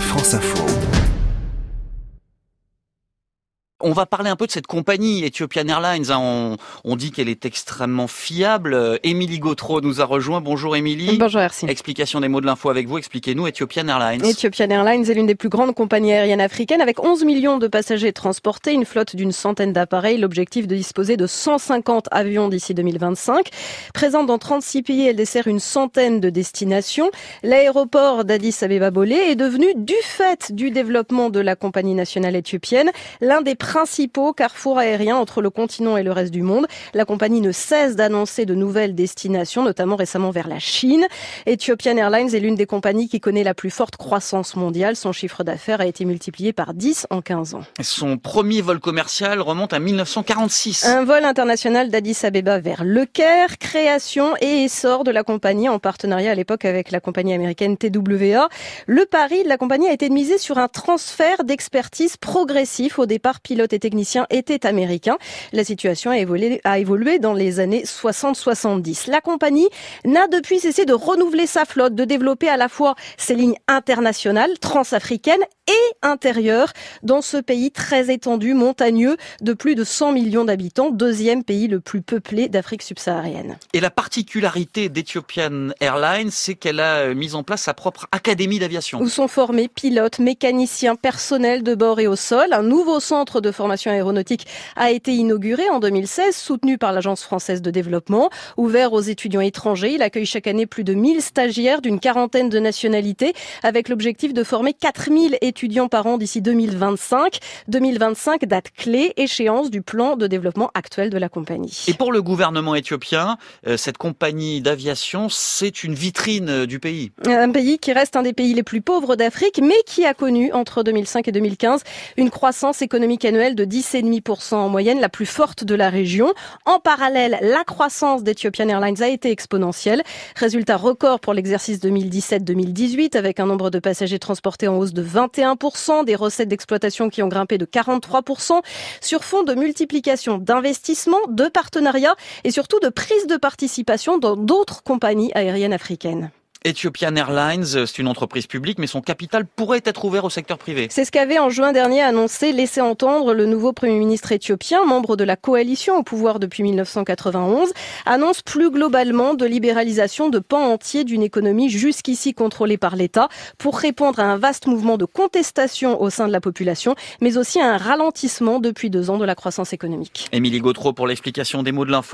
France Info. On va parler un peu de cette compagnie Ethiopian Airlines. Hein. On, dit qu'elle est extrêmement fiable. Euh, Émilie Gautreau nous a rejoint. Bonjour Émilie. Bonjour merci. Explication des mots de l'info avec vous. Expliquez-nous Ethiopian Airlines. Ethiopian Airlines est l'une des plus grandes compagnies aériennes africaines avec 11 millions de passagers transportés, une flotte d'une centaine d'appareils. L'objectif de disposer de 150 avions d'ici 2025. Présente dans 36 pays, elle dessert une centaine de destinations. L'aéroport d'Addis Abeba Bolé est devenu, du fait du développement de la compagnie nationale éthiopienne, l'un des principaux carrefours aériens entre le continent et le reste du monde. La compagnie ne cesse d'annoncer de nouvelles destinations, notamment récemment vers la Chine. Ethiopian Airlines est l'une des compagnies qui connaît la plus forte croissance mondiale. Son chiffre d'affaires a été multiplié par 10 en 15 ans. Son premier vol commercial remonte à 1946. Un vol international d'Addis Abeba vers Le Caire, création et essor de la compagnie en partenariat à l'époque avec la compagnie américaine TWA. Le pari de la compagnie a été miser sur un transfert d'expertise progressif au départ pilotes et techniciens étaient américains. La situation a évolué, a évolué dans les années 60-70. La compagnie n'a depuis cessé de renouveler sa flotte, de développer à la fois ses lignes internationales, transafricaines et intérieures dans ce pays très étendu, montagneux, de plus de 100 millions d'habitants, deuxième pays le plus peuplé d'Afrique subsaharienne. Et la particularité d'Ethiopian Airlines, c'est qu'elle a euh, mis en place sa propre académie d'aviation. Où sont formés pilotes, mécaniciens, personnels de bord et au sol. Un nouveau centre de formation aéronautique a été inauguré en 2016, soutenu par l'Agence française de développement. Ouvert aux étudiants étrangers, il accueille chaque année plus de 1000 stagiaires d'une quarantaine de nationalités, avec l'objectif de former 4000 étudiants par an d'ici 2025. 2025, date clé, échéance du plan de développement actuel de la compagnie. Et pour le gouvernement éthiopien, euh, cette compagnie d'aviation, c'est une vitrine euh, du pays. Un pays qui reste un des pays les plus pauvres d'Afrique, mais qui a connu entre 2005 et 2015 une croissance économique de 10,5% en moyenne, la plus forte de la région. En parallèle, la croissance d'Ethiopian Airlines a été exponentielle. Résultat record pour l'exercice 2017-2018 avec un nombre de passagers transportés en hausse de 21% des recettes d'exploitation qui ont grimpé de 43% sur fond de multiplication d'investissements, de partenariats et surtout de prise de participation dans d'autres compagnies aériennes africaines. Ethiopian Airlines, c'est une entreprise publique, mais son capital pourrait être ouvert au secteur privé. C'est ce qu'avait en juin dernier annoncé, laissé entendre le nouveau Premier ministre éthiopien, membre de la coalition au pouvoir depuis 1991, annonce plus globalement de libéralisation de pans entiers d'une économie jusqu'ici contrôlée par l'État pour répondre à un vaste mouvement de contestation au sein de la population, mais aussi à un ralentissement depuis deux ans de la croissance économique. Émilie Gautreau pour l'explication des mots de l'info.